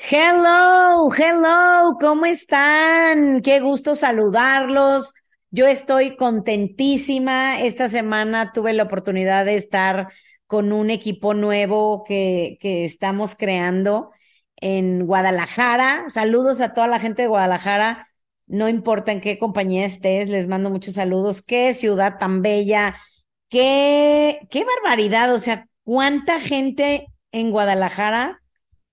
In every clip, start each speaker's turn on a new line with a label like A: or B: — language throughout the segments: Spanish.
A: Hello, hello, ¿cómo están? Qué gusto saludarlos. Yo estoy contentísima. Esta semana tuve la oportunidad de estar con un equipo nuevo que, que estamos creando en Guadalajara. Saludos a toda la gente de Guadalajara. No importa en qué compañía estés, les mando muchos saludos. Qué ciudad tan bella, qué, qué barbaridad. O sea, cuánta gente en Guadalajara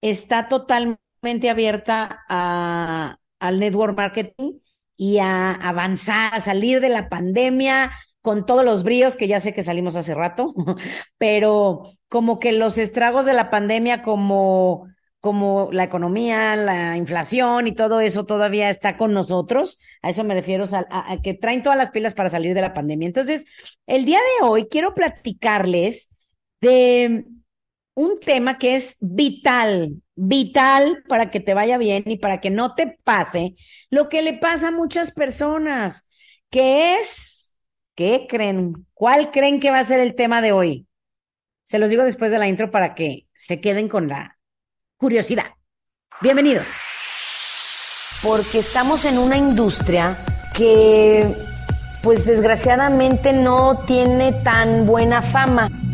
A: está totalmente abierta al network marketing y a avanzar, a salir de la pandemia con todos los bríos, que ya sé que salimos hace rato, pero como que los estragos de la pandemia, como, como la economía, la inflación y todo eso todavía está con nosotros. A eso me refiero, a, a que traen todas las pilas para salir de la pandemia. Entonces, el día de hoy quiero platicarles de un tema que es vital, vital para que te vaya bien y para que no te pase lo que le pasa a muchas personas, que es, ¿qué creen? ¿Cuál creen que va a ser el tema de hoy? Se los digo después de la intro para que se queden con la curiosidad. Bienvenidos. Porque estamos en una industria que, pues desgraciadamente, no tiene tan buena fama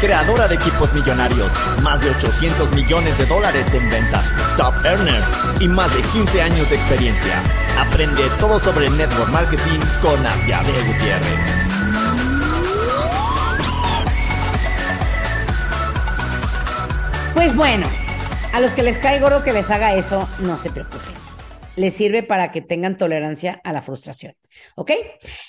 B: creadora de equipos millonarios, más de 800 millones de dólares en ventas, top earner y más de 15 años de experiencia. Aprende todo sobre network marketing con Asiade Gutiérrez.
A: Pues bueno, a los que les cae gordo que les haga eso, no se preocupen. Les sirve para que tengan tolerancia a la frustración. ¿Ok?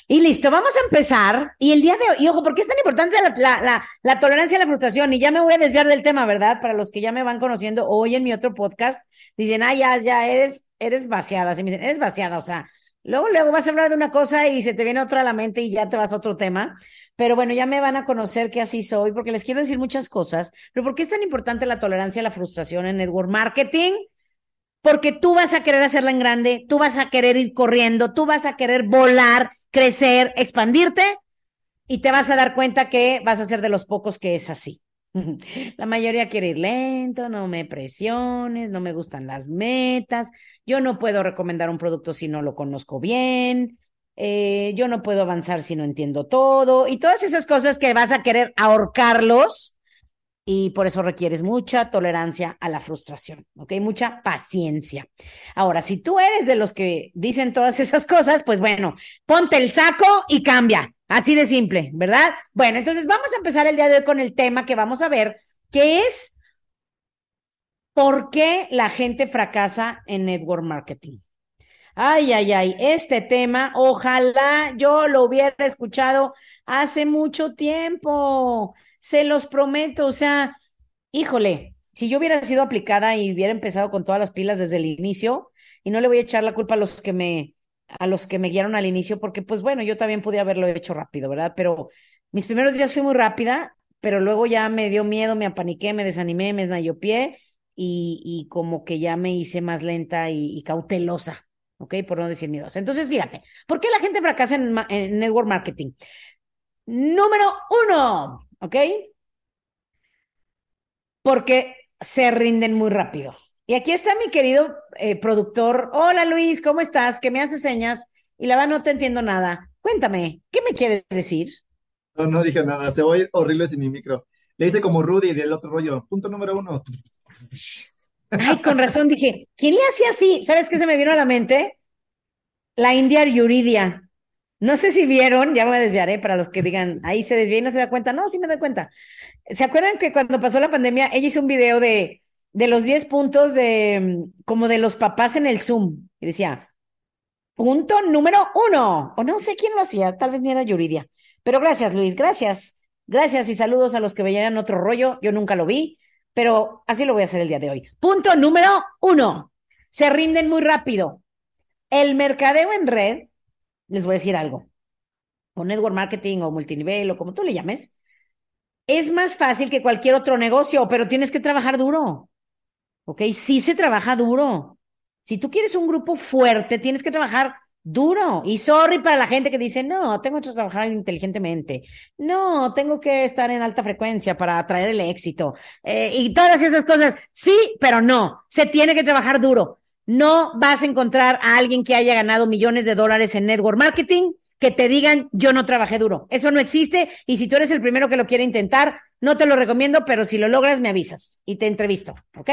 A: Y listo, vamos a empezar. Y el día de hoy, y ojo, ¿por qué es tan importante la, tolerancia a la frustración? Y ya me voy a desviar del tema, ¿verdad? Para los que ya me van conociendo hoy en mi otro podcast, dicen, ah, ya, ya, eres, eres vaciada. Así me dicen, eres vaciada. O sea, luego, luego vas a hablar de una cosa y se te viene otra a la mente y ya te vas a otro tema. Pero bueno, ya me van a conocer que así soy, porque les quiero decir muchas cosas. Pero ¿por qué es tan importante la tolerancia a la frustración en network marketing? Porque tú vas a querer hacerla en grande, tú vas a querer ir corriendo, tú vas a querer volar, crecer, expandirte y te vas a dar cuenta que vas a ser de los pocos que es así. La mayoría quiere ir lento, no me presiones, no me gustan las metas, yo no puedo recomendar un producto si no lo conozco bien, eh, yo no puedo avanzar si no entiendo todo y todas esas cosas que vas a querer ahorcarlos y por eso requieres mucha tolerancia a la frustración, ¿ok? Mucha paciencia. Ahora, si tú eres de los que dicen todas esas cosas, pues bueno, ponte el saco y cambia. Así de simple, ¿verdad? Bueno, entonces vamos a empezar el día de hoy con el tema que vamos a ver, que es por qué la gente fracasa en network marketing. Ay, ay, ay, este tema, ojalá yo lo hubiera escuchado hace mucho tiempo se los prometo, o sea, híjole, si yo hubiera sido aplicada y hubiera empezado con todas las pilas desde el inicio, y no le voy a echar la culpa a los que me a los que me guiaron al inicio, porque pues bueno, yo también podía haberlo hecho rápido, ¿verdad? Pero mis primeros días fui muy rápida, pero luego ya me dio miedo, me apaniqué, me desanimé, me pie y, y como que ya me hice más lenta y, cautelosa, ¿ok? Por no decir miedosa. Entonces, fíjate, ¿por qué la gente fracasa en network marketing? Número uno, ¿ok? Porque se rinden muy rápido. Y aquí está mi querido eh, productor. Hola Luis, ¿cómo estás? Que me hace señas y la verdad no te entiendo nada. Cuéntame, ¿qué me quieres decir?
C: No, no dije nada, te voy horrible sin mi micro. Le hice como Rudy del otro rollo. Punto número uno.
A: Ay, con razón dije, ¿quién le hacía así? ¿Sabes qué se me vino a la mente? La India Yuridia. No sé si vieron, ya me desviaré para los que digan, ahí se desvía y no se da cuenta. No, sí me doy cuenta. ¿Se acuerdan que cuando pasó la pandemia, ella hizo un video de, de los 10 puntos de, como de los papás en el Zoom? Y decía, punto número uno. O no sé quién lo hacía, tal vez ni era Yuridia. Pero gracias, Luis, gracias. Gracias y saludos a los que veían otro rollo. Yo nunca lo vi, pero así lo voy a hacer el día de hoy. Punto número uno. Se rinden muy rápido. el mercadeo en red, les voy a decir algo, o network marketing o multinivel o como tú le llames, es más fácil que cualquier otro negocio, pero tienes que trabajar duro. ¿Ok? Sí se trabaja duro. Si tú quieres un grupo fuerte, tienes que trabajar duro. Y sorry para la gente que dice, no, tengo que trabajar inteligentemente. No, tengo que estar en alta frecuencia para atraer el éxito. Eh, y todas esas cosas. Sí, pero no. Se tiene que trabajar duro. No vas a encontrar a alguien que haya ganado millones de dólares en network marketing que te digan yo no trabajé duro. Eso no existe y si tú eres el primero que lo quiere intentar, no te lo recomiendo, pero si lo logras me avisas y te entrevisto, ¿ok?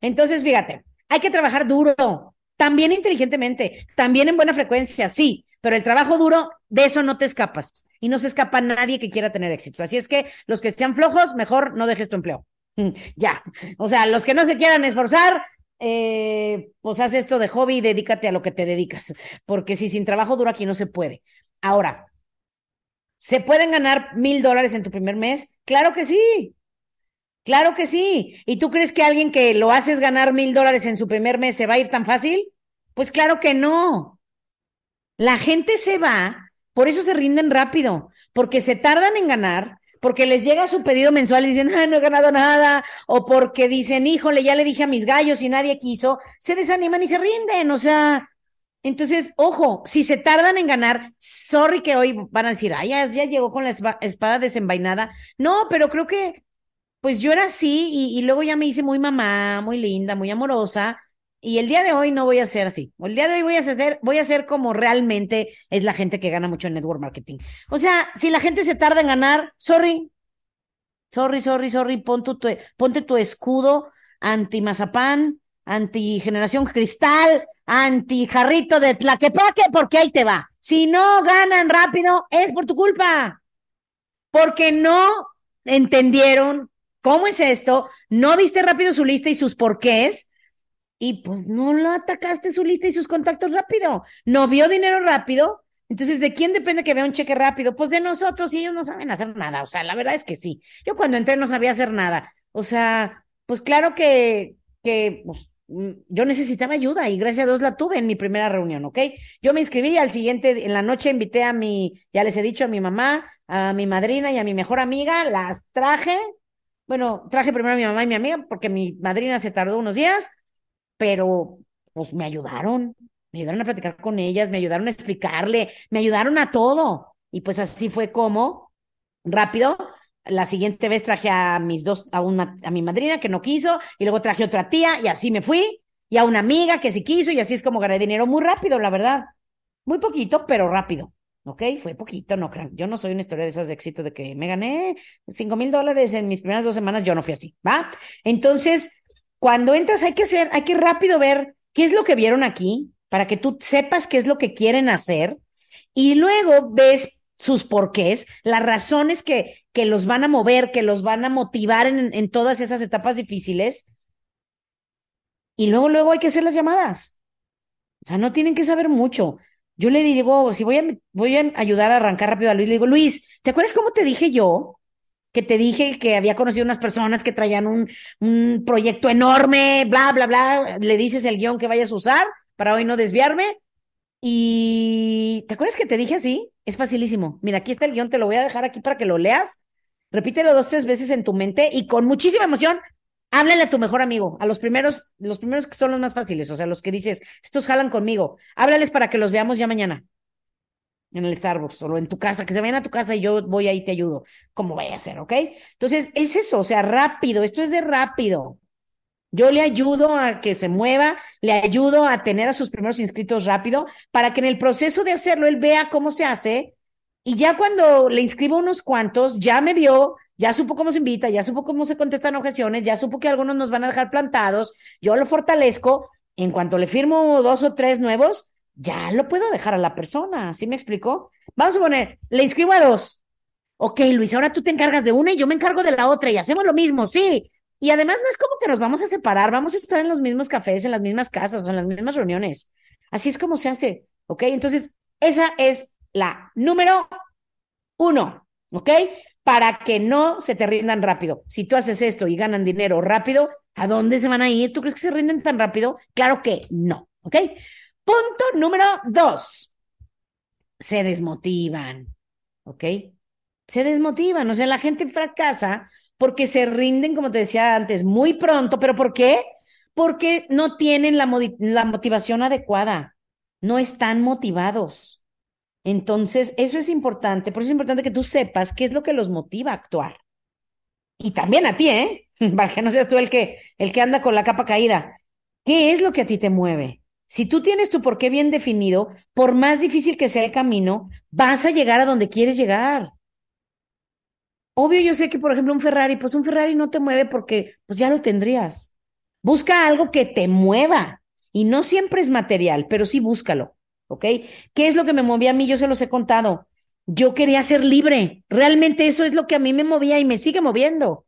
A: Entonces, fíjate, hay que trabajar duro, también inteligentemente, también en buena frecuencia, sí, pero el trabajo duro, de eso no te escapas y no se escapa nadie que quiera tener éxito. Así es que los que sean flojos, mejor no dejes tu empleo. Ya, o sea, los que no se quieran esforzar, eh, pues haz esto de hobby y dedícate a lo que te dedicas, porque si sin trabajo duro aquí no se puede. Ahora, ¿se pueden ganar mil dólares en tu primer mes? Claro que sí. Claro que sí. ¿Y tú crees que alguien que lo haces ganar mil dólares en su primer mes se va a ir tan fácil? Pues claro que no. La gente se va, por eso se rinden rápido, porque se tardan en ganar, porque les llega su pedido mensual y dicen, ay, no he ganado nada, o porque dicen, híjole, ya le dije a mis gallos y nadie quiso, se desaniman y se rinden. O sea, entonces, ojo, si se tardan en ganar, sorry que hoy van a decir, ay, ya llegó con la espada desenvainada. No, pero creo que, pues yo era así y, luego ya me hice muy mamá, muy linda, muy amorosa. Y el día de hoy no voy a ser así. El día de hoy voy a ser, voy a como realmente es la gente que gana mucho en network marketing. O sea, si la gente se tarda en ganar, sorry, sorry, sorry, sorry, ponte tu, ponte tu escudo anti mazapán, anti generación cristal, anti jarrito de tlaquepaque, porque ahí te va. Si no ganan rápido, es por tu culpa. Porque no entendieron cómo es esto, no viste rápido su lista y sus porqués, y pues no lo atacaste su lista y sus contactos rápido. No vio dinero rápido. Entonces, ¿de quién depende que vea un cheque rápido? Pues de nosotros, y ellos no saben hacer nada. O sea, la verdad es que sí. Yo cuando entré no sabía hacer nada. O sea, pues claro que, que pues, Mm, yo necesitaba ayuda y gracias a Dios la tuve en mi primera reunión, ¿ok? Yo me inscribí al siguiente, en la noche invité a mi, ya les he dicho, a mi mamá, a mi madrina y a mi mejor amiga, las traje. Bueno, traje primero a mi mamá y mi amiga porque mi madrina se tardó unos días, pero pues me ayudaron, me ayudaron a platicar con ellas, me ayudaron a explicarle, me ayudaron a todo. Y pues así fue como, rápido, la siguiente vez traje a mis dos, a una, a mi madrina que no quiso, y luego traje otra tía, y así me fui, y a una amiga que sí quiso, y así es como gané dinero muy rápido, la verdad. Muy poquito, pero rápido. ¿Ok? Fue poquito, no crean. Yo no soy una historia de esas de éxito de que me gané cinco mil dólares en mis primeras dos semanas. Yo no fui así, ¿va? Entonces, cuando entras, hay que hacer, hay que rápido ver qué es lo que vieron aquí para que tú sepas qué es lo que quieren hacer y luego ves sus porqués, las razones que, que los van a mover, que los van a motivar en, en todas esas etapas difíciles. Y luego, luego hay que hacer las llamadas. O sea, no tienen que saber mucho. Yo le digo, si voy a, voy a ayudar a arrancar rápido a Luis, le digo, Luis, ¿te acuerdas cómo te dije yo? Que te dije que había conocido unas personas que traían un, un proyecto enorme, bla, bla, bla. Le dices el guion que vayas a usar para hoy no desviarme. Y ¿te acuerdas que te dije así? Es facilísimo. Mira, aquí está el guion, te lo voy a dejar aquí para que lo leas. Repítelo dos, tres veces en tu mente y con muchísima emoción, háblale a tu mejor amigo, a los primeros, los primeros que son los más fáciles, o sea, los que dices, estos jalan conmigo. Háblales para que los veamos ya mañana en el Starbucks o en tu casa, que se vayan a tu casa y yo voy ahí te ayudo, como vaya a ser, ¿ok? Entonces, es eso, o sea, rápido, esto es de rápido. Yo le ayudo a que se mueva, le ayudo a tener a sus primeros inscritos rápido para que en el proceso de hacerlo él vea cómo se hace y ya cuando le inscribo unos cuantos, ya me vio, ya supo cómo se invita, ya supo cómo se contestan objeciones, ya supo que algunos nos van a dejar plantados, yo lo fortalezco, en cuanto le firmo dos o tres nuevos, ya lo puedo dejar a la persona, ¿sí me explicó? Vamos a poner, le inscribo a dos. Ok, Luis, ahora tú te encargas de una y yo me encargo de la otra y hacemos lo mismo, sí. Y además no es como que nos vamos a separar, vamos a estar en los mismos cafés, en las mismas casas o en las mismas reuniones. Así es como se hace, ¿ok? Entonces, esa es la número uno, ¿ok? Para que no se te rindan rápido. Si tú haces esto y ganan dinero rápido, ¿a dónde se van a ir? ¿Tú crees que se rinden tan rápido? Claro que no, ¿ok? Punto número dos. Se desmotivan, ¿ok? Se desmotivan, o sea, la gente fracasa porque se rinden, como te decía antes, muy pronto, pero ¿por qué? Porque no tienen la, motivación adecuada, no están motivados. Entonces, eso es importante, por eso es importante que tú sepas qué es lo que los motiva a actuar. Y también a ti, ¿eh? Para que no seas tú el que, el que anda con la capa caída. ¿Qué es lo que a ti te mueve? Si tú tienes tu porqué bien definido, por más difícil que sea el camino, vas a llegar a donde quieres llegar. Obvio, yo sé que, por ejemplo, un Ferrari, pues un Ferrari no te mueve porque pues ya lo tendrías. Busca algo que te mueva y no siempre es material, pero sí búscalo. ¿ok? ¿Qué es lo que me movía a mí? Yo se los he contado. Yo quería ser libre. Realmente eso es lo que a mí me movía y me sigue moviendo.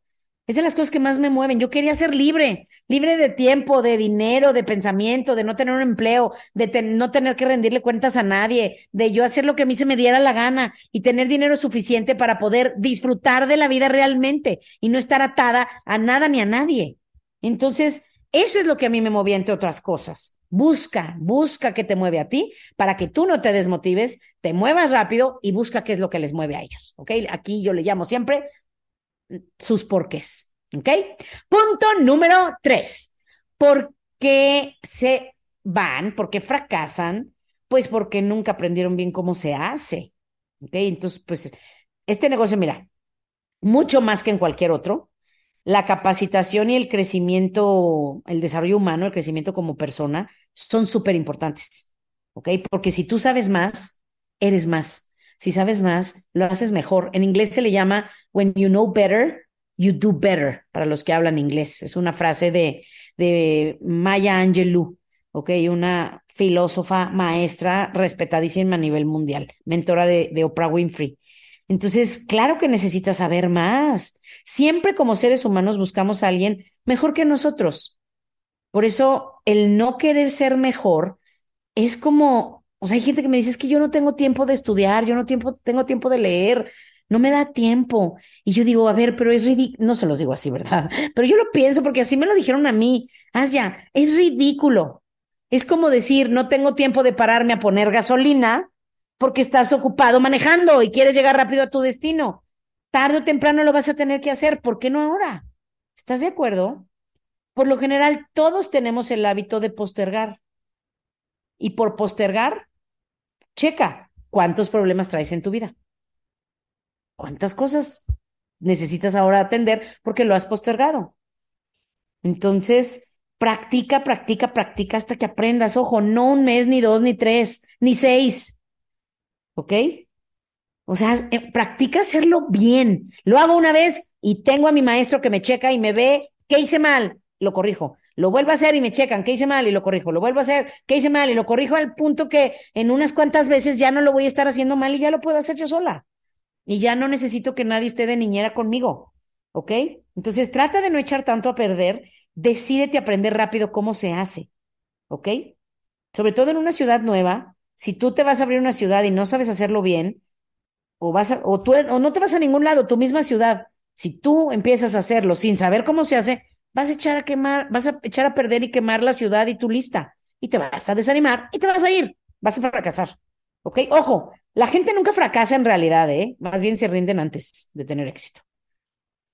A: Es de las cosas que más me mueven. Yo quería ser libre, libre de tiempo, de dinero, de pensamiento, de no tener un empleo, de no tener que rendirle cuentas a nadie, de yo hacer lo que a mí se me diera la gana y tener dinero suficiente para poder disfrutar de la vida realmente y no estar atada a nada ni a nadie. Entonces, eso es lo que a mí me movía, entre otras cosas. Busca, busca qué te mueve a ti para que tú no te desmotives, te muevas rápido y busca qué es lo que les mueve a ellos. ¿Ok? Aquí yo le llamo siempre sus porqués. ¿Ok? Punto número tres. ¿Por qué se van? ¿Por qué fracasan? Pues porque nunca aprendieron bien cómo se hace. ¿Ok? Entonces, pues, este negocio, mira, mucho más que en cualquier otro, la capacitación y el crecimiento, el desarrollo humano, el crecimiento como persona, son súper importantes, ¿ok? Porque si tú sabes más, eres más. Si sabes más, lo haces mejor. En inglés se le llama when you know better, you do better, para los que hablan inglés. Es una frase de, Maya Angelou, ¿ok? Una filósofa maestra respetadísima a nivel mundial, mentora de, de Oprah Winfrey. Entonces, claro que necesitas saber más. Siempre como seres humanos buscamos a alguien mejor que nosotros. Por eso, el no querer ser mejor es como, o sea, hay gente que me dice, es que yo no tengo tiempo de estudiar, yo no tiempo, tengo tiempo de leer, no me da tiempo. Y yo digo, a ver, pero es ridículo, no se los digo así, ¿verdad? Pero yo lo pienso porque así me lo dijeron a mí. Haz es ridículo. Es como decir, no tengo tiempo de pararme a poner gasolina porque estás ocupado manejando y quieres llegar rápido a tu destino. Tarde o temprano lo vas a tener que hacer. ¿Por qué no ahora? ¿Estás de acuerdo? Por lo general, todos tenemos el hábito de postergar. Y por postergar, checa cuántos problemas traes en tu vida. ¿Cuántas cosas necesitas ahora atender porque lo has postergado? Entonces, practica, practica, practica hasta que aprendas. Ojo, no un mes, ni dos, ni tres, ni seis ¿ok? O sea, eh, practica hacerlo bien. Lo hago una vez y tengo a mi maestro que me checa y me ve, ¿qué hice mal? Lo corrijo. Lo vuelvo a hacer y me checan, ¿qué hice mal? Y lo corrijo. Lo vuelvo a hacer, ¿qué hice mal? Y lo corrijo al punto que en unas cuantas veces ya no lo voy a estar haciendo mal y ya lo puedo hacer yo sola. Y ya no necesito que nadie esté de niñera conmigo, ¿ok? Entonces trata de no echar tanto a perder, decídete aprender rápido cómo se hace, ¿ok? Sobre todo en una ciudad nueva, si tú te vas a abrir una ciudad y no sabes hacerlo bien, o, vas o, tú, o no te vas a ningún lado, tu misma ciudad, si tú empiezas a hacerlo sin saber cómo se hace, vas a echar a quemar, vas a echar a perder y quemar la ciudad y tu lista, y te vas a desanimar y te vas a ir, vas a fracasar. ¿Ok? Ojo, la gente nunca fracasa en realidad, ¿eh? Más bien se rinden antes de tener éxito.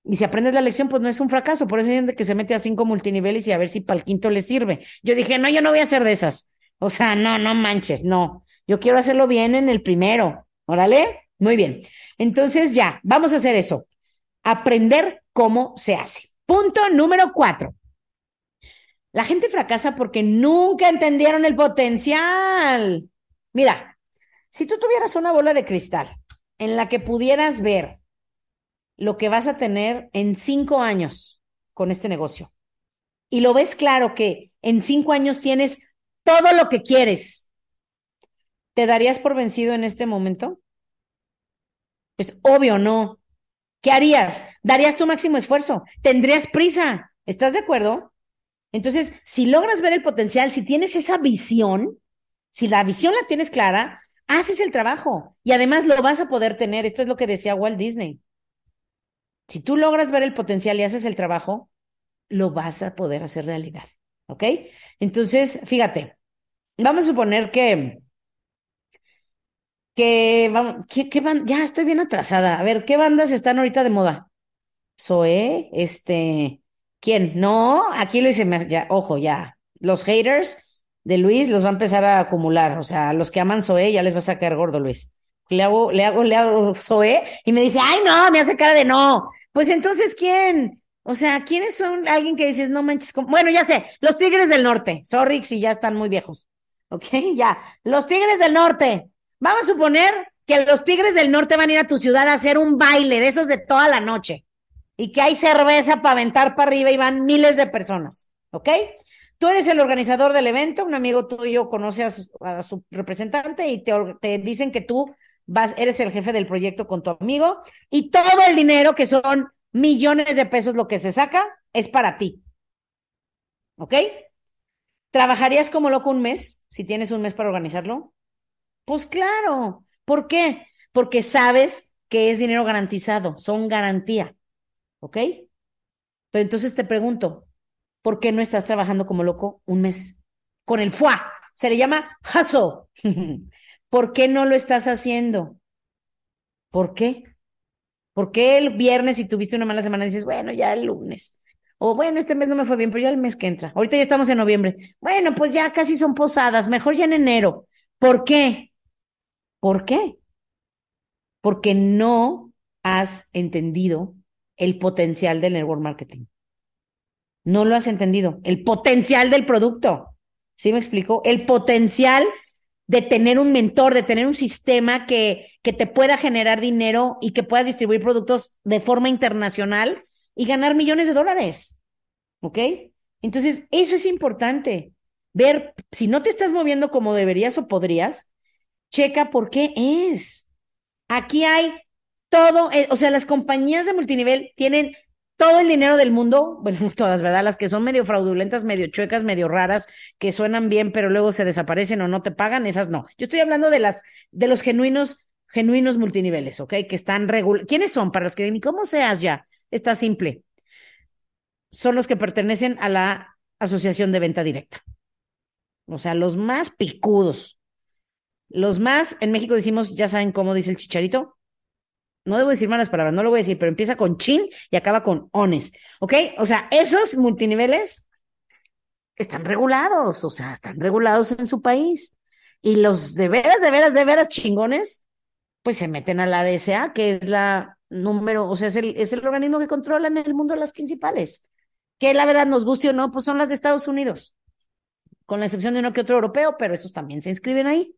A: Y si aprendes la lección, pues no es un fracaso. Por eso hay gente que se mete a cinco multiniveles y a ver si para el quinto le sirve. Yo dije, no, yo no voy a hacer de esas. O sea, no, no manches, no. Yo quiero hacerlo bien en el primero. Órale, muy bien. Entonces ya, vamos a hacer eso. Aprender cómo se hace. Punto número cuatro. La gente fracasa porque nunca entendieron el potencial. Mira, si tú tuvieras una bola de cristal en la que pudieras ver lo que vas a tener en cinco años con este negocio y lo ves claro que en cinco años tienes todo lo que quieres, ¿te darías por vencido en este momento? Pues obvio, no. ¿Qué harías? ¿Darías tu máximo esfuerzo? ¿Tendrías prisa? ¿Estás de acuerdo? Entonces, si logras ver el potencial, si tienes esa visión, si la visión la tienes clara, haces el trabajo y además lo vas a poder tener. Esto es lo que decía Walt Disney. Si tú logras ver el potencial y haces el trabajo, lo vas a poder hacer realidad. ¿Ok? Entonces, fíjate, vamos a suponer que, que, ¿qué, qué van? Ya estoy bien atrasada. A ver, ¿qué bandas están ahorita de moda? Zoé, este, ¿quién? No, aquí Luis se me, ya, ojo, ya, los haters de Luis los va a empezar a acumular, o sea, los que aman Zoé ya les va a sacar gordo Luis. Le hago, le hago, le hago Zoé y me dice, ay, no, me hace cara de no. Pues entonces, ¿quién? O sea, ¿quiénes son alguien que dices, no manches? Bueno, ya sé, los Tigres del Norte. Sorry si ya están muy viejos. ¿Ok? Ya. Los Tigres del Norte. Vamos a suponer que los Tigres del Norte van a ir a tu ciudad a hacer un baile de esos de toda la noche y que hay cerveza para aventar para arriba y van miles de personas. ¿Ok? Tú eres el organizador del evento, un amigo tuyo conoce a su, a su representante y te, te dicen que tú vas, eres el jefe del proyecto con tu amigo y todo el dinero que son millones de pesos lo que se saca es para ti. ¿Ok? ¿Trabajarías como loco un mes si tienes un mes para organizarlo? Pues claro. ¿Por qué? Porque sabes que es dinero garantizado, son garantía. ¿Ok? Pero entonces te pregunto, ¿por qué no estás trabajando como loco un mes? Con el FUA. Se le llama hustle. ¿Por qué no lo estás haciendo? ¿Por qué? ¿Por qué el viernes si tuviste una mala semana dices, bueno, ya el lunes? O bueno, este mes no me fue bien, pero ya el mes que entra. Ahorita ya estamos en noviembre. Bueno, pues ya casi son posadas, mejor ya en enero. ¿Por qué? ¿Por qué? Porque no has entendido el potencial del network marketing. No lo has entendido. El potencial del producto. ¿Sí me explico? El potencial de tener un mentor, de tener un sistema que, que te pueda generar dinero y que puedas distribuir productos de forma internacional y ganar millones de dólares. ¿Ok? Entonces, eso es importante. Ver si no te estás moviendo como deberías o podrías, checa por qué es. Aquí hay todo, eh, o sea, las compañías de multinivel tienen todo el dinero del mundo, bueno, todas, ¿verdad? Las que son medio fraudulentas, medio chuecas, medio raras, que suenan bien, pero luego se desaparecen o no te pagan, esas no. Yo estoy hablando de las, de los genuinos, genuinos multiniveles, ¿ok? Que están regulados. ¿Quiénes son? Para los que ni cómo seas ya, está simple. Son los que pertenecen a la Asociación de Venta Directa. O sea, los más picudos. Los más, en México decimos, ya saben cómo dice el chicharito, no debo decir malas palabras, no lo voy a decir, pero empieza con chin y acaba con ones, ¿ok? O sea, esos multiniveles están regulados, o sea, están regulados en su país. Y los de veras, de veras, de veras chingones, pues se meten a la DSA, que es la número, o sea, es el, es el organismo que controla en el mundo las principales. Que la verdad nos guste o no, pues son las de Estados Unidos, con la excepción de uno que otro europeo, pero esos también se inscriben ahí.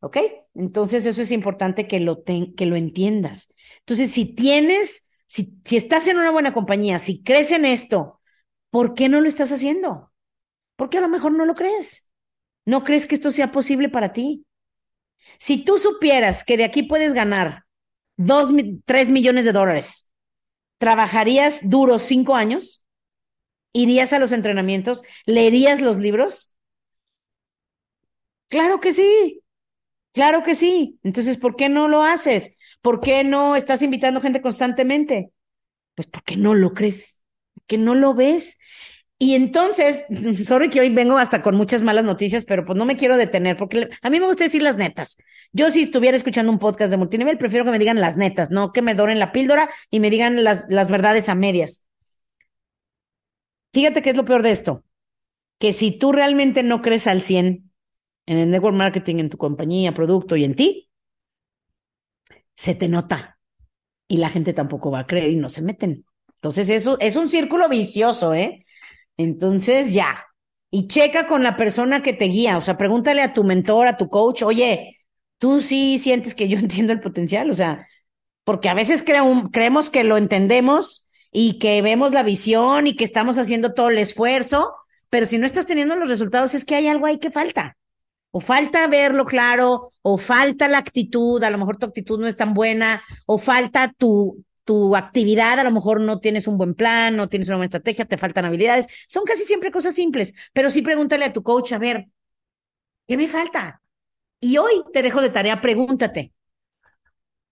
A: ¿Ok? Entonces eso es importante que lo, que lo entiendas. Entonces, si tienes, si, si estás en una buena compañía, si crees en esto, ¿por qué no lo estás haciendo? Porque a lo mejor no lo crees. No crees que esto sea posible para ti. Si tú supieras que de aquí puedes ganar dos, tres millones de dólares, ¿trabajarías duro cinco años? ¿Irías a los entrenamientos? ¿Leerías los libros? Claro que sí. Claro que sí. Entonces, ¿por qué no lo haces? ¿Por qué no estás invitando gente constantemente? Pues porque no lo crees, que no lo ves. Y entonces, sorry que hoy vengo hasta con muchas malas noticias, pero pues no me quiero detener porque a mí me gusta decir las netas. Yo si estuviera escuchando un podcast de multinivel, prefiero que me digan las netas, no que me doren la píldora y me digan las, las verdades a medias. Fíjate qué es lo peor de esto, que si tú realmente no crees al 100 en el network marketing, en tu compañía, producto y en ti, se te nota. Y la gente tampoco va a creer y no se meten. Entonces, eso es un círculo vicioso, ¿eh? Entonces, ya. Y checa con la persona que te guía. O sea, pregúntale a tu mentor, a tu coach, oye, tú sí sientes que yo entiendo el potencial. O sea, porque a veces creemos que lo entendemos y que vemos la visión y que estamos haciendo todo el esfuerzo, pero si no estás teniendo los resultados, es que hay algo ahí que falta o falta verlo claro, o falta la actitud, a lo mejor tu actitud no es tan buena, o falta tu, tu actividad, a lo mejor no tienes un buen plan, no tienes una buena estrategia, te faltan habilidades. Son casi siempre cosas simples, pero sí pregúntale a tu coach, a ver, ¿qué me falta? Y hoy te dejo de tarea, pregúntate,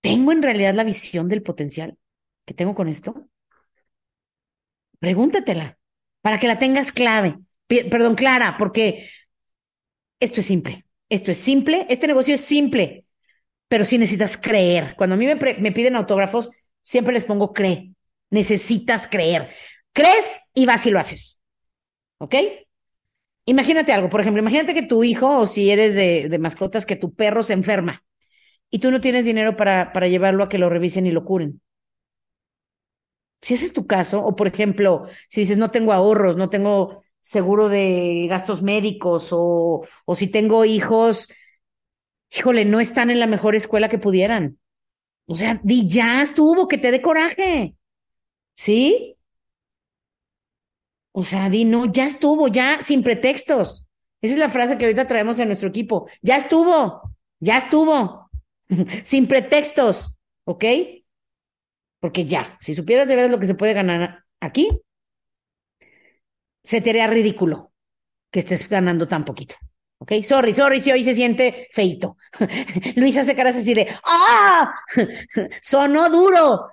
A: ¿tengo en realidad la visión del potencial que tengo con esto? Pregúntatela para que la tengas clave, perdón, clara, porque esto es simple, esto es simple, este negocio es simple, pero sí necesitas creer. Cuando a mí me, me piden autógrafos, siempre les pongo cree, necesitas creer. Crees y vas y lo haces. ¿Ok? Imagínate algo, por ejemplo, imagínate que tu hijo, o si eres de, de mascotas, que tu perro se enferma y tú no tienes dinero para, para llevarlo a que lo revisen y lo curen. Si ese es tu caso, o por ejemplo, si dices no tengo ahorros, no tengo seguro de gastos médicos, o, o si tengo hijos, híjole, no están en la mejor escuela que pudieran. O sea, di ya estuvo, que te dé coraje. ¿Sí? O sea, di no, ya estuvo, ya sin pretextos. Esa es la frase que ahorita traemos en nuestro equipo. Ya estuvo, ya estuvo. sin pretextos, ¿ok? Porque ya, si supieras de veras lo que se puede ganar aquí, se te haría ridículo que estés ganando tan poquito. ¿Ok? Sorry, sorry si hoy se siente feito. Luis hace caras así de ¡Ah! Sonó duro.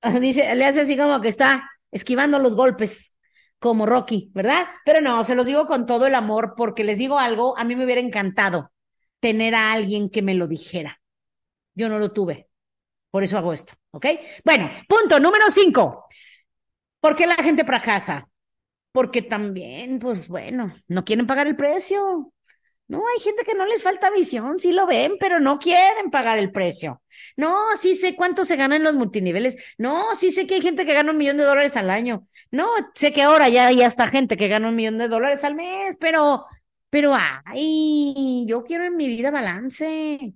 A: Dice, le hace así como que está esquivando los golpes, como Rocky, ¿verdad? Pero no, se los digo con todo el amor, porque les digo algo, a mí me hubiera encantado tener a alguien que me lo dijera. Yo no lo tuve. Por eso hago esto, ¿ok? Bueno, punto número cinco. ¿Por qué la gente fracasa? Porque también, pues bueno, no quieren pagar el precio. No, hay gente que no les falta visión, sí lo ven, pero no quieren pagar el precio. No, sí sé cuánto se gana en los multiniveles. No, sí sé que hay gente que gana un millón de dólares al año. No, sé que ahora ya hay hasta gente que gana un millón de dólares al mes, pero, pero, ay, yo quiero en mi vida balance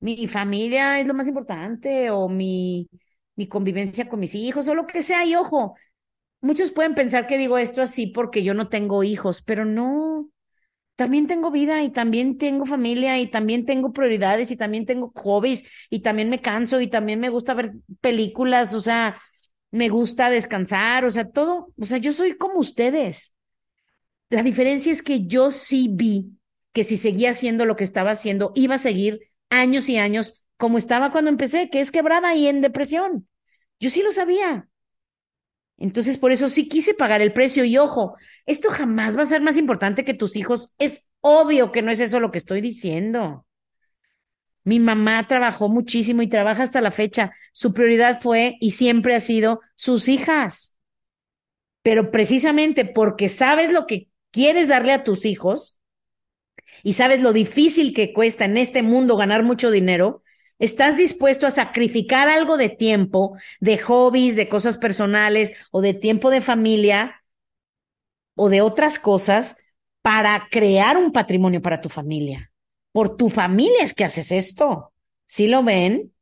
A: mi familia es lo más importante o mi, mi convivencia con mis hijos o lo que sea. Y ojo, muchos pueden pensar que digo esto así porque yo no tengo hijos, pero no. También tengo vida y también tengo familia y también tengo prioridades y también tengo hobbies y también me canso y también me gusta ver películas, o sea, me gusta descansar, o sea, todo, o sea, yo soy como ustedes. La diferencia es que yo sí vi que si seguía haciendo lo que estaba haciendo, iba a seguir años y años como estaba cuando empecé, que es quebrada y en depresión. Yo sí lo sabía. Entonces, por eso sí quise pagar el precio y ojo, esto jamás va a ser más importante que tus hijos. Es obvio que no es eso lo que estoy diciendo. Mi mamá trabajó muchísimo y trabaja hasta la fecha. Su prioridad fue y siempre ha sido sus hijas. Pero precisamente porque sabes lo que quieres darle a tus hijos, y sabes lo difícil que cuesta en este mundo ganar mucho dinero, estás dispuesto a sacrificar algo de tiempo, de hobbies, de cosas personales o de tiempo de familia o de otras cosas para crear un patrimonio para tu familia. Por tu familia es que haces esto. ¿Sí lo ven?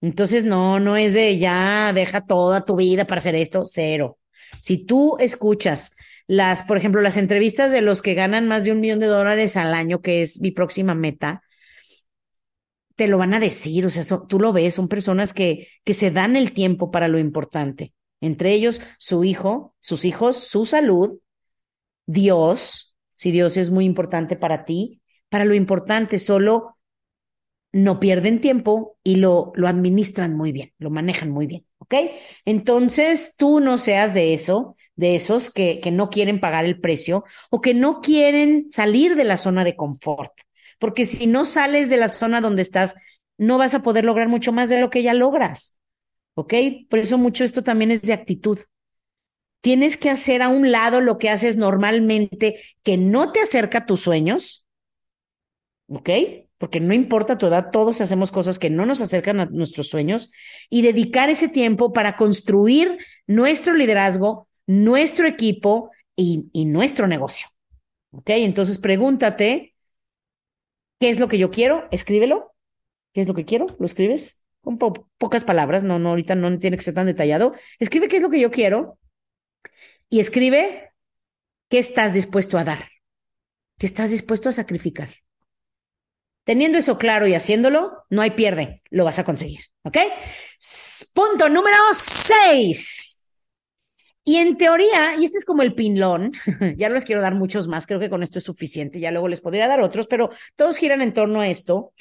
A: Entonces, no, no es de ya, deja toda tu vida para hacer esto, cero. Si tú escuchas las, por ejemplo, las entrevistas de los que ganan más de un millón de dólares al año, que es mi próxima meta, te lo van a decir, o sea, tú lo ves, son personas que, que se dan el tiempo para lo importante, entre ellos su hijo, sus hijos, su salud, Dios, si Dios es muy importante para ti, para lo importante, solo no pierden tiempo y lo, lo administran muy bien, lo manejan muy bien. ¿ok? Entonces, tú no seas de eso, de esos que, que no quieren pagar el precio o que no quieren salir de la zona de confort, porque si no sales de la zona donde estás, no vas a poder lograr mucho más de lo que ya logras, ¿ok? Por eso mucho esto también es de actitud. Tienes que hacer a un lado lo que haces normalmente que no te acerca a tus sueños, ¿ok? porque no importa tu edad, todos hacemos cosas que no nos acercan a nuestros sueños y dedicar ese tiempo para construir nuestro liderazgo, nuestro equipo y, nuestro negocio. ¿Ok? Entonces pregúntate, ¿qué es lo que yo quiero? Escríbelo. ¿Qué es lo que quiero? ¿Lo escribes? Con pocas palabras, no, no, ahorita no tiene que ser tan detallado. Escribe qué es lo que yo quiero y escribe qué estás dispuesto a dar, qué estás dispuesto a sacrificar. Teniendo eso claro y haciéndolo, no hay pierde, lo vas a conseguir. ¿Ok? Punto número seis. Y en teoría, y este es como el pinlón, ya no les quiero dar muchos más, creo que con esto es suficiente, ya luego les podría dar otros, pero todos giran en torno a esto.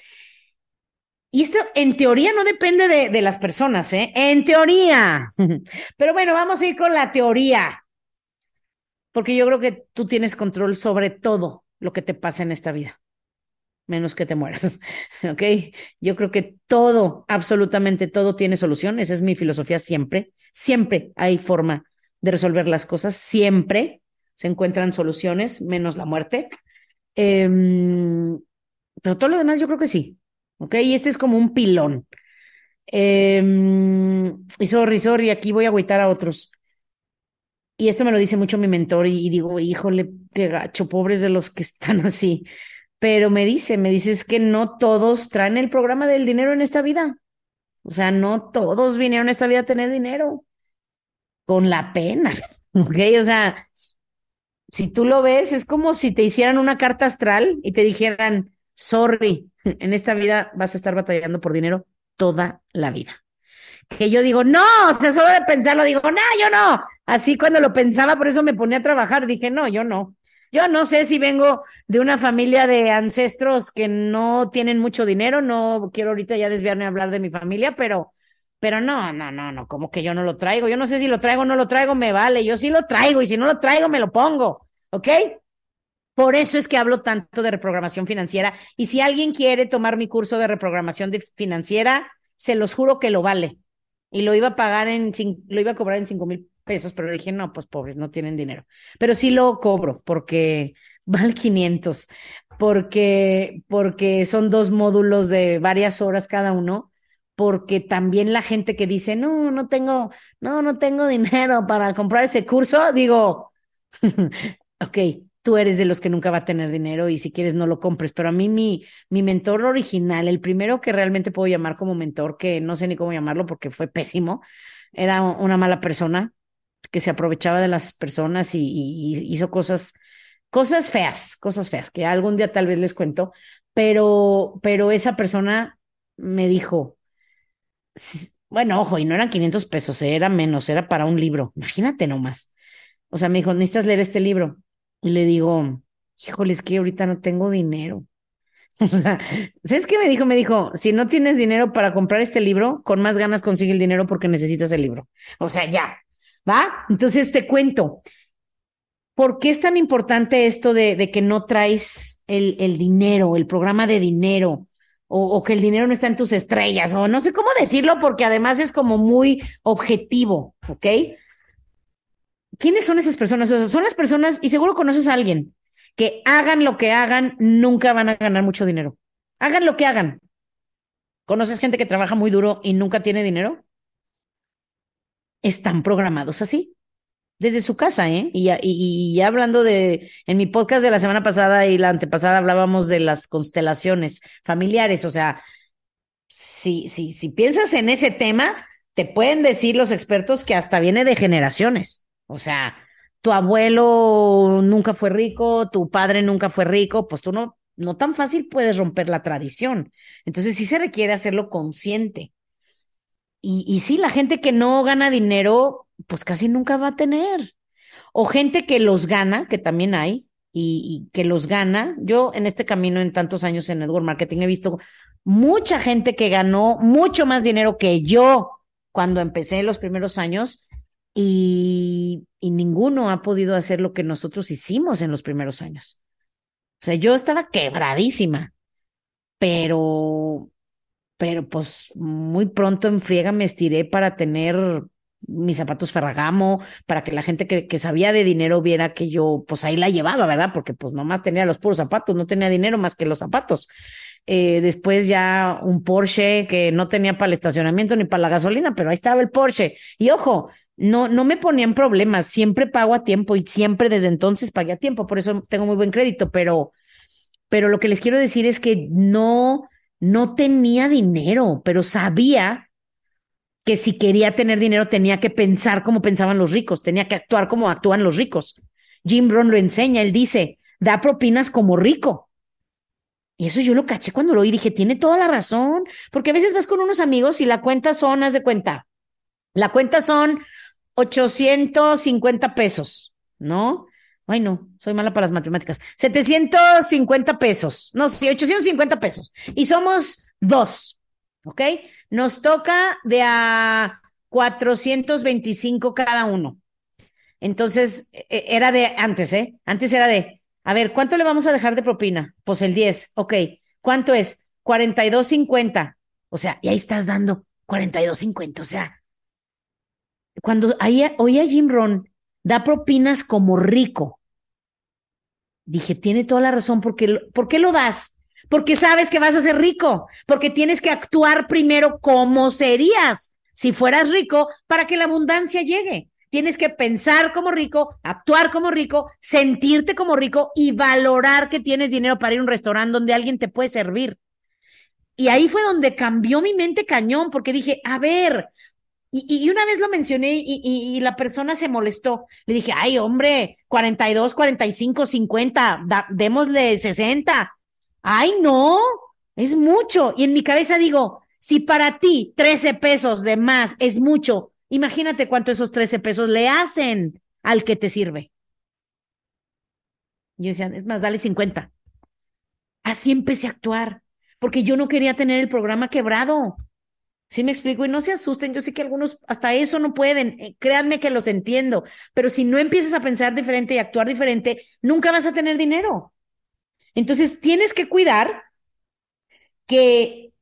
A: Y esto en teoría no depende de, de las personas, ¿eh? En teoría. Pero bueno, vamos a ir con la teoría, porque yo creo que tú tienes control sobre todo lo que te pasa en esta vida, menos que te mueras. ¿Ok? Yo creo que todo, absolutamente todo tiene solución. Esa es mi filosofía siempre. Siempre hay forma de resolver las cosas. Siempre se encuentran soluciones, menos la muerte. Em, pero todo lo demás yo creo que sí. ¿Ok? Y este es como un pilón. Em, y sorry, sorry, aquí voy a agüitar a otros. Y esto me lo dice mucho mi mentor y, digo, híjole, qué gacho, pobres de los que están así. Pero me dice, me dice, es que no todos traen el programa del dinero en esta vida. O sea, no todos vinieron a esta vida a tener dinero. Con la pena, ¿ok? O sea, si tú lo ves, es como si te hicieran una carta astral y te dijeran, sorry, en esta vida vas a estar batallando por dinero toda la vida. Que yo digo, no, o sea, solo de pensarlo digo, no, yo no. Así cuando lo pensaba, por eso me ponía a trabajar, dije, no, yo no. Yo no sé si vengo de una familia de ancestros que no tienen mucho dinero, no quiero ahorita ya desviarme a hablar de mi familia, pero, pero no, no, no, no, como que yo no lo traigo. Yo no sé si lo traigo o no lo traigo, me vale. Yo sí lo traigo y si no lo traigo, me lo pongo. ¿Ok? Por eso es que hablo tanto de reprogramación financiera. Y si alguien quiere tomar mi curso de reprogramación financiera, se los juro que lo vale. Y lo iba a pagar en, lo iba a cobrar en cinco mil pesos, pero dije, no, pues pobres, no tienen dinero. Pero sí lo cobro porque vale 500, porque, porque son dos módulos de varias horas cada uno, porque también la gente que dice, no, no tengo, no, no tengo dinero para comprar ese curso, digo, ok, tú eres de los que nunca va a tener dinero y si quieres no lo compres, pero a mí mi, mi mentor original, el primero que realmente puedo llamar como mentor, que no sé ni cómo llamarlo porque fue pésimo, era una mala persona que se aprovechaba de las personas y, hizo cosas, cosas feas, cosas feas, que algún día tal vez les cuento, pero, pero esa persona me dijo, bueno, ojo, y no eran 500 pesos, era menos, era para un libro, imagínate nomás. O sea, me dijo, necesitas leer este libro. Y le digo, híjole, es que ahorita no tengo dinero. ¿Sabes qué me dijo? Me dijo, si no tienes dinero para comprar este libro, con más ganas consigue el dinero porque necesitas el libro. O sea, ya, ¿va? Entonces te cuento, ¿por qué es tan importante esto de, que no traes el, dinero, el programa de dinero, o, que el dinero no está en tus estrellas, o no sé cómo decirlo, porque además es como muy objetivo, ¿ok? ¿quiénes son esas personas? Son las personas, y seguro conoces a alguien, que hagan lo que hagan, nunca van a ganar mucho dinero. Hagan lo que hagan. ¿Conoces gente que trabaja muy duro y nunca tiene dinero? Están programados así, desde su casa, ¿eh? Y, y, hablando de, en mi podcast de la semana pasada y la antepasada hablábamos de las constelaciones familiares, o sea, si, si, si piensas en ese tema, te pueden decir los expertos que hasta viene de generaciones. O sea, tu abuelo nunca fue rico, tu padre nunca fue rico, pues tú no, no tan fácil puedes romper la tradición. Entonces sí se requiere hacerlo consciente. Y, y sí, la gente que no gana dinero, pues casi nunca va a tener. O gente que los gana, que también hay, y, y, que los gana. Yo en este camino, en tantos años en network marketing, he visto mucha gente que ganó mucho más dinero que yo cuando empecé los primeros años y, ninguno ha podido hacer lo que nosotros hicimos en los primeros años. O sea, yo estaba quebradísima, pero, pero pues muy pronto en friega me estiré para tener mis zapatos Ferragamo, para que la gente que, sabía de dinero viera que yo, pues ahí la llevaba, ¿verdad? Porque pues nomás tenía los puros zapatos, no tenía dinero más que los zapatos. Eh, después ya un Porsche que no tenía para el estacionamiento ni para la gasolina, pero ahí estaba el Porsche. Y ojo, no, no me ponían problemas, siempre pago a tiempo y siempre desde entonces pagué a tiempo, por eso tengo muy buen crédito, pero, pero lo que les quiero decir es que no, no tenía dinero, pero sabía que si quería tener dinero tenía que pensar como pensaban los ricos, tenía que actuar como actúan los ricos. Jim Brown lo enseña, él dice, da propinas como rico. Y eso yo lo caché cuando lo oí, dije, tiene toda la razón, porque a veces vas con unos amigos y la cuenta son, haz de cuenta, la cuenta son 850 pesos, ¿no? Ay, no, soy mala para las matemáticas. 750 pesos. No, sí, 850 pesos. Y somos dos, ¿ok? Nos toca de a 425 cada uno. Entonces, e, e, era de antes, ¿eh? Antes era de A ver, ¿cuánto le vamos a dejar de propina? Pues el 10, ok. ¿Cuánto es? 42.50. O sea, y ahí estás dando 42.50. O sea, cuando ahí, oía Jim Ron, da propinas como rico. Dije, tiene toda la razón, porque, ¿por qué lo das? Porque sabes que vas a ser rico, porque tienes que actuar primero como serías si fueras rico para que la abundancia llegue. Tienes que pensar como rico, actuar como rico, sentirte como rico y valorar que tienes dinero para ir a un restaurante donde alguien te puede servir. Y ahí fue donde cambió mi mente cañón, porque dije, a ver, y, una vez lo mencioné y, la persona se molestó. Le dije, ay, hombre, 42, 45, 50, démosle 60. Ay, no, es mucho. Y en mi cabeza digo, si para ti 13 pesos de más es mucho, imagínate cuánto esos 13 pesos le hacen al que te sirve. Yo decía, es más, dale 50. Así empecé a actuar, porque yo no quería tener el programa quebrado. ¿Sí me explico? Y no se asusten, yo sé que algunos hasta eso no pueden, eh, créanme que los entiendo, pero si no empiezas a pensar diferente y actuar diferente, nunca vas a tener dinero. Entonces tienes que cuidar que,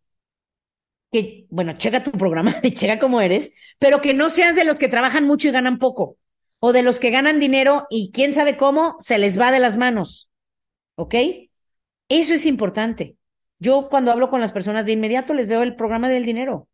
A: que bueno, checa tu programa y checa cómo eres, pero que no seas de los que trabajan mucho y ganan poco, o de los que ganan dinero y quién sabe cómo se les va de las manos. ¿Ok? Eso es importante. Yo cuando hablo con las personas de inmediato les veo el programa del dinero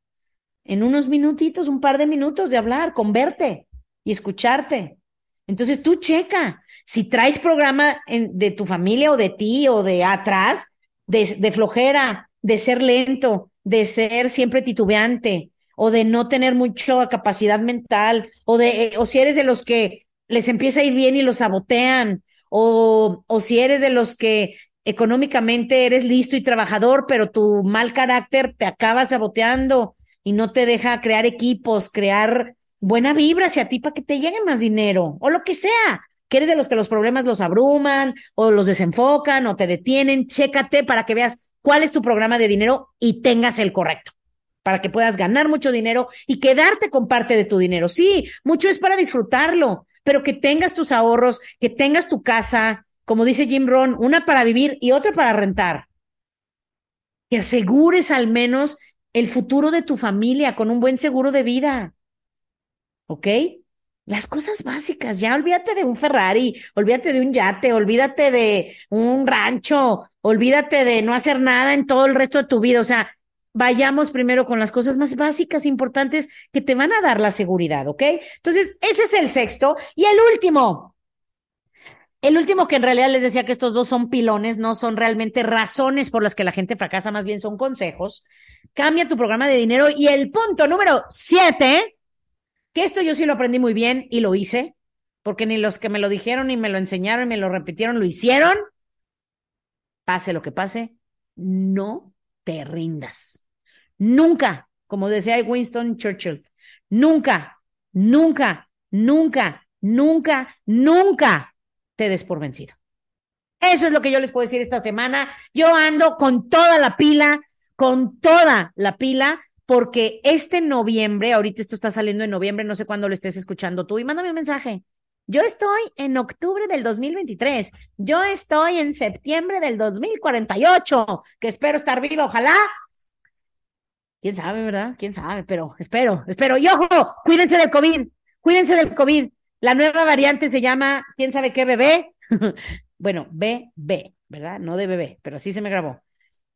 A: en unos minutitos, un par de minutos de hablar, con verte y escucharte. Entonces tú checa, si traes programa de tu familia o de ti o de atrás, de, de flojera, de ser lento, de ser siempre titubeante o de no tener mucha capacidad mental o de o si eres de los que les empieza a ir bien y los sabotean o, o si eres de los que económicamente eres listo y trabajador, pero tu mal carácter te acaba saboteando y no te deja crear equipos, crear buena vibra hacia ti para que te llegue más dinero o lo que sea. Que eres de los que los problemas los abruman o los desenfocan o te detienen, chécate para que veas cuál es tu programa de dinero y tengas el correcto para que puedas ganar mucho dinero y quedarte con parte de tu dinero. Sí, mucho es para disfrutarlo, pero que tengas tus ahorros, que tengas tu casa, como dice Jim Ron, una para vivir y otra para rentar. Que asegures al menos el futuro de tu familia con un buen seguro de vida. ¿Ok? Las cosas básicas, ya olvídate de un Ferrari, olvídate de un yate, olvídate de un rancho, olvídate de no hacer nada en todo el resto de tu vida. O sea, vayamos primero con las cosas más básicas, importantes, que te van a dar la seguridad, ¿ok? Entonces, ese es el sexto. Y el último, el último que en realidad les decía que estos dos son pilones, no son realmente razones por las que la gente fracasa, más bien son consejos cambia tu programa de dinero. Y el punto número siete, que esto yo sí lo aprendí muy bien y lo hice, porque ni los que me lo dijeron, ni me lo enseñaron, ni me lo repitieron, lo hicieron. Pase lo que pase, no te rindas. Nunca, como decía Winston Churchill, nunca, nunca, nunca, nunca, nunca te des por vencido. Eso es lo que yo les puedo decir esta semana. Yo ando con toda la pila con toda la pila, porque este noviembre, ahorita esto está saliendo en noviembre, no sé cuándo lo estés escuchando tú, y mándame un mensaje. Yo estoy en octubre del 2023, yo estoy en septiembre del 2048, que espero estar viva, ojalá. Quién sabe, ¿verdad? Quién sabe, pero espero, espero. Y ojo, cuídense del COVID, cuídense del COVID. La nueva variante se llama, quién sabe qué bebé. bueno, BB, ¿verdad? No de bebé, pero así se me grabó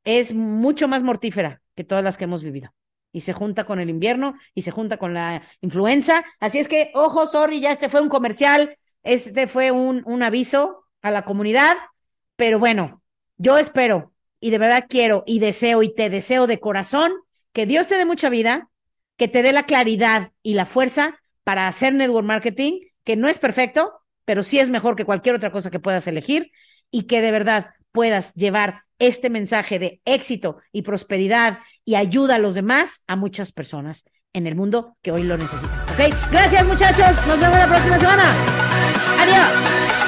A: es mucho más mortífera que todas las que hemos vivido. Y se junta con el invierno y se junta con la influenza. Así es que, ojo, sorry, ya este fue un comercial, este fue un, un aviso a la comunidad, pero bueno, yo espero y de verdad quiero y deseo y te deseo de corazón que Dios te dé mucha vida, que te dé la claridad y la fuerza para hacer network marketing, que no es perfecto, pero sí es mejor que cualquier otra cosa que puedas elegir y que de verdad puedas llevar este mensaje de éxito y prosperidad y ayuda a los demás a muchas personas en el mundo que hoy lo necesitan. ¿Ok? Gracias muchachos. Nos vemos la próxima semana. Adiós.